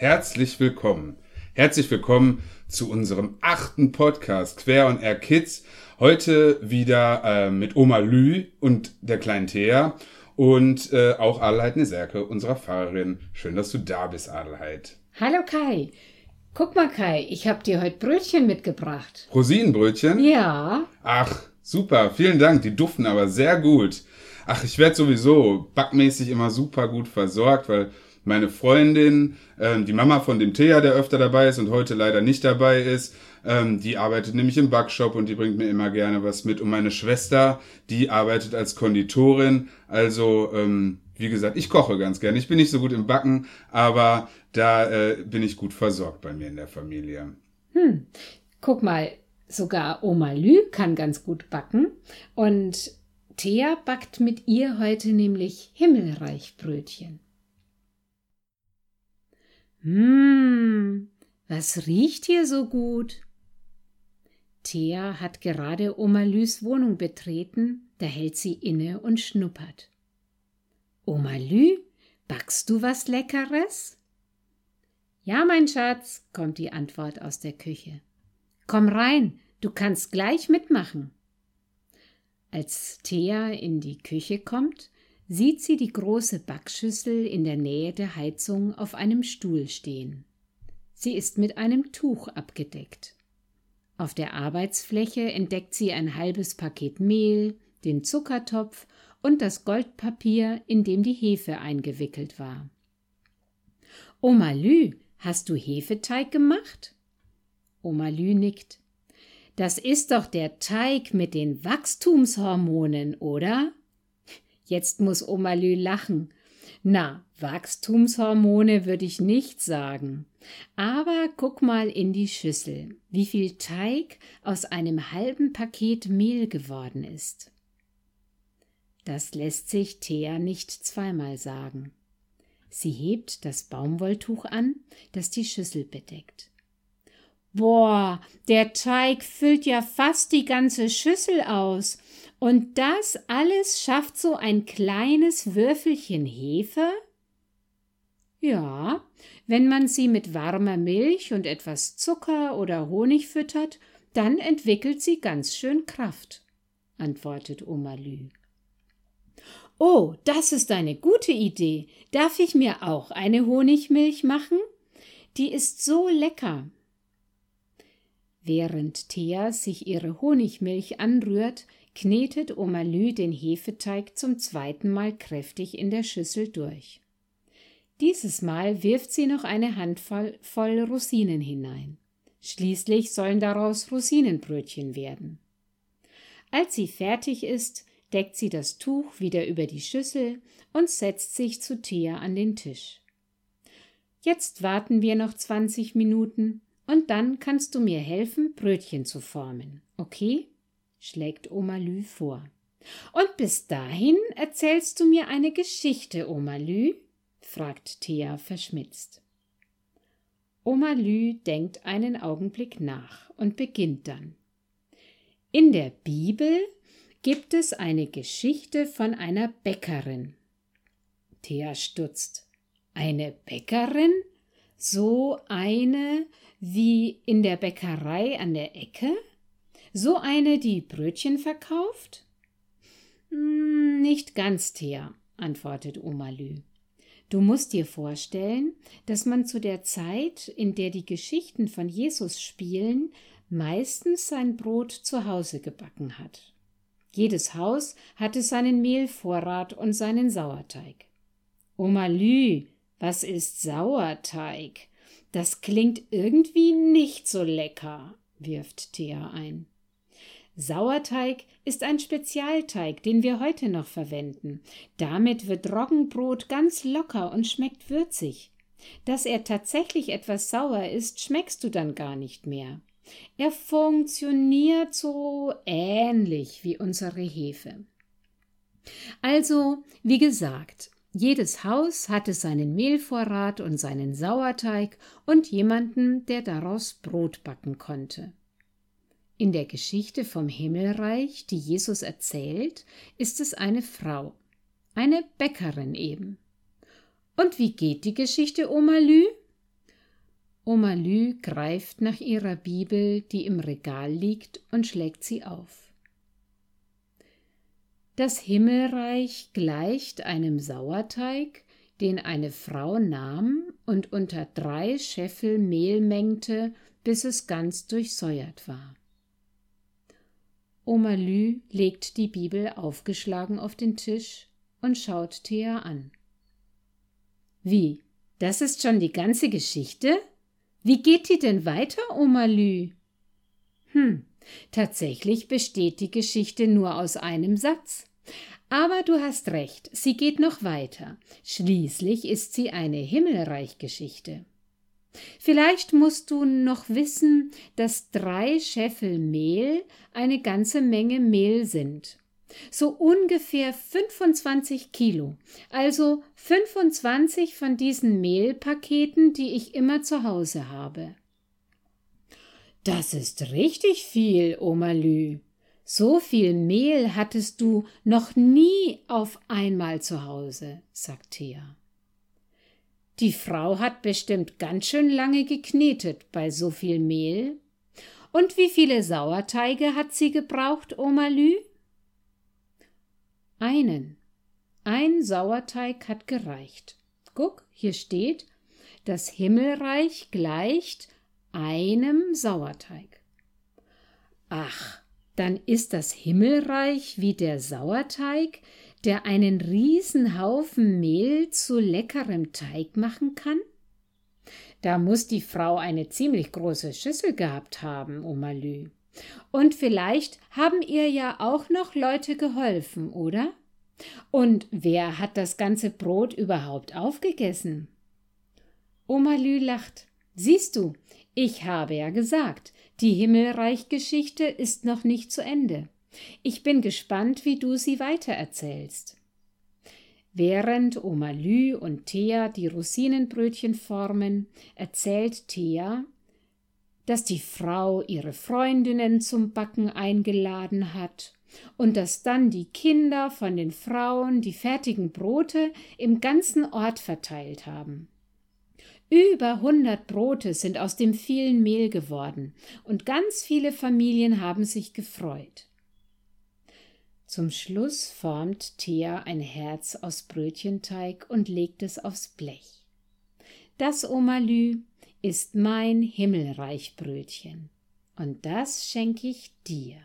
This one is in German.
Herzlich willkommen. Herzlich willkommen zu unserem achten Podcast Quer und Air Kids. Heute wieder äh, mit Oma Lü und der kleinen Thea und äh, auch Adelheid Neserke, unserer Pfarrerin. Schön, dass du da bist, Adelheid. Hallo Kai. Guck mal, Kai, ich habe dir heute Brötchen mitgebracht. Rosinenbrötchen? Ja. Ach, super, vielen Dank. Die duften aber sehr gut. Ach, ich werde sowieso backmäßig immer super gut versorgt, weil meine Freundin, ähm, die Mama von dem Thea, der öfter dabei ist und heute leider nicht dabei ist, ähm, die arbeitet nämlich im Backshop und die bringt mir immer gerne was mit. Und meine Schwester, die arbeitet als Konditorin. Also, ähm, wie gesagt, ich koche ganz gerne. Ich bin nicht so gut im Backen, aber da äh, bin ich gut versorgt bei mir in der Familie. Hm, guck mal, sogar Oma Lü kann ganz gut backen. Und Thea backt mit ihr heute nämlich Himmelreichbrötchen. Hm, was riecht hier so gut? Thea hat gerade Oma Lüs Wohnung betreten, da hält sie inne und schnuppert. Oma Lü, backst du was Leckeres? Ja, mein Schatz, kommt die Antwort aus der Küche. Komm rein, du kannst gleich mitmachen. Als Thea in die Küche kommt, sieht sie die große Backschüssel in der Nähe der Heizung auf einem Stuhl stehen. Sie ist mit einem Tuch abgedeckt. Auf der Arbeitsfläche entdeckt sie ein halbes Paket Mehl, den Zuckertopf und das Goldpapier, in dem die Hefe eingewickelt war. Oma Lü, hast du Hefeteig gemacht? Oma Lü nickt. Das ist doch der Teig mit den Wachstumshormonen, oder? Jetzt muss Oma Lü lachen. Na, Wachstumshormone würde ich nicht sagen. Aber guck mal in die Schüssel, wie viel Teig aus einem halben Paket Mehl geworden ist. Das lässt sich Thea nicht zweimal sagen. Sie hebt das Baumwolltuch an, das die Schüssel bedeckt. Boah, der Teig füllt ja fast die ganze Schüssel aus. Und das alles schafft so ein kleines Würfelchen Hefe? Ja, wenn man sie mit warmer Milch und etwas Zucker oder Honig füttert, dann entwickelt sie ganz schön Kraft, antwortet Oma Lü. Oh, das ist eine gute Idee. Darf ich mir auch eine Honigmilch machen? Die ist so lecker. Während Thea sich ihre Honigmilch anrührt, knetet Oma Lü den Hefeteig zum zweiten Mal kräftig in der Schüssel durch. Dieses Mal wirft sie noch eine Handvoll voll Rosinen hinein. Schließlich sollen daraus Rosinenbrötchen werden. Als sie fertig ist, deckt sie das Tuch wieder über die Schüssel und setzt sich zu Thea an den Tisch. Jetzt warten wir noch zwanzig Minuten und dann kannst du mir helfen, Brötchen zu formen, okay? Schlägt Oma Lü vor. Und bis dahin erzählst du mir eine Geschichte, Oma Lü? fragt Thea verschmitzt. Oma Lü denkt einen Augenblick nach und beginnt dann. In der Bibel gibt es eine Geschichte von einer Bäckerin. Thea stutzt. Eine Bäckerin? So eine wie in der Bäckerei an der Ecke? So eine, die Brötchen verkauft? Hm, nicht ganz, Thea, antwortet Oma Lü. Du musst dir vorstellen, dass man zu der Zeit, in der die Geschichten von Jesus spielen, meistens sein Brot zu Hause gebacken hat. Jedes Haus hatte seinen Mehlvorrat und seinen Sauerteig. Oma Lü, was ist Sauerteig? Das klingt irgendwie nicht so lecker, wirft Thea ein. Sauerteig ist ein Spezialteig, den wir heute noch verwenden. Damit wird Roggenbrot ganz locker und schmeckt würzig. Dass er tatsächlich etwas sauer ist, schmeckst du dann gar nicht mehr. Er funktioniert so ähnlich wie unsere Hefe. Also, wie gesagt, jedes Haus hatte seinen Mehlvorrat und seinen Sauerteig und jemanden, der daraus Brot backen konnte. In der Geschichte vom Himmelreich, die Jesus erzählt, ist es eine Frau, eine Bäckerin eben. Und wie geht die Geschichte, Oma Lü? Oma Lü greift nach ihrer Bibel, die im Regal liegt, und schlägt sie auf. Das Himmelreich gleicht einem Sauerteig, den eine Frau nahm und unter drei Scheffel Mehl mengte, bis es ganz durchsäuert war. Oma Lü legt die Bibel aufgeschlagen auf den Tisch und schaut Thea an. Wie? Das ist schon die ganze Geschichte? Wie geht die denn weiter, Oma Lü? Hm, tatsächlich besteht die Geschichte nur aus einem Satz. Aber du hast recht, sie geht noch weiter. Schließlich ist sie eine Himmelreichgeschichte. Vielleicht musst du noch wissen, dass drei Scheffel Mehl eine ganze Menge Mehl sind. So ungefähr 25 Kilo, also 25 von diesen Mehlpaketen, die ich immer zu Hause habe. Das ist richtig viel, Oma Lü. So viel Mehl hattest du noch nie auf einmal zu Hause, sagt Thea. Die Frau hat bestimmt ganz schön lange geknetet bei so viel Mehl. Und wie viele Sauerteige hat sie gebraucht, Oma Lü? Einen. Ein Sauerteig hat gereicht. Guck, hier steht, das Himmelreich gleicht einem Sauerteig. Ach, dann ist das Himmelreich wie der Sauerteig, der einen Riesenhaufen Mehl zu leckerem Teig machen kann? Da muss die Frau eine ziemlich große Schüssel gehabt haben, Oma Lü. Und vielleicht haben ihr ja auch noch Leute geholfen, oder? Und wer hat das ganze Brot überhaupt aufgegessen? Oma Lü lacht. Siehst du, ich habe ja gesagt, die Himmelreichgeschichte ist noch nicht zu Ende. Ich bin gespannt, wie du sie weitererzählst. Während Oma Lü und Thea die Rosinenbrötchen formen, erzählt Thea, dass die Frau ihre Freundinnen zum Backen eingeladen hat und dass dann die Kinder von den Frauen die fertigen Brote im ganzen Ort verteilt haben. Über hundert Brote sind aus dem vielen Mehl geworden, und ganz viele Familien haben sich gefreut. Zum Schluss formt Thea ein Herz aus Brötchenteig und legt es aufs Blech. Das Omalü ist mein Himmelreichbrötchen, und das schenke ich dir.